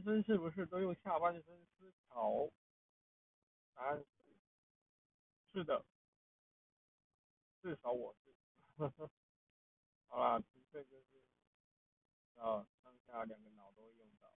分是不是都用下半身思考？答案是，是的，至少我是。好啦，这就是，啊，上下两个脑都用到。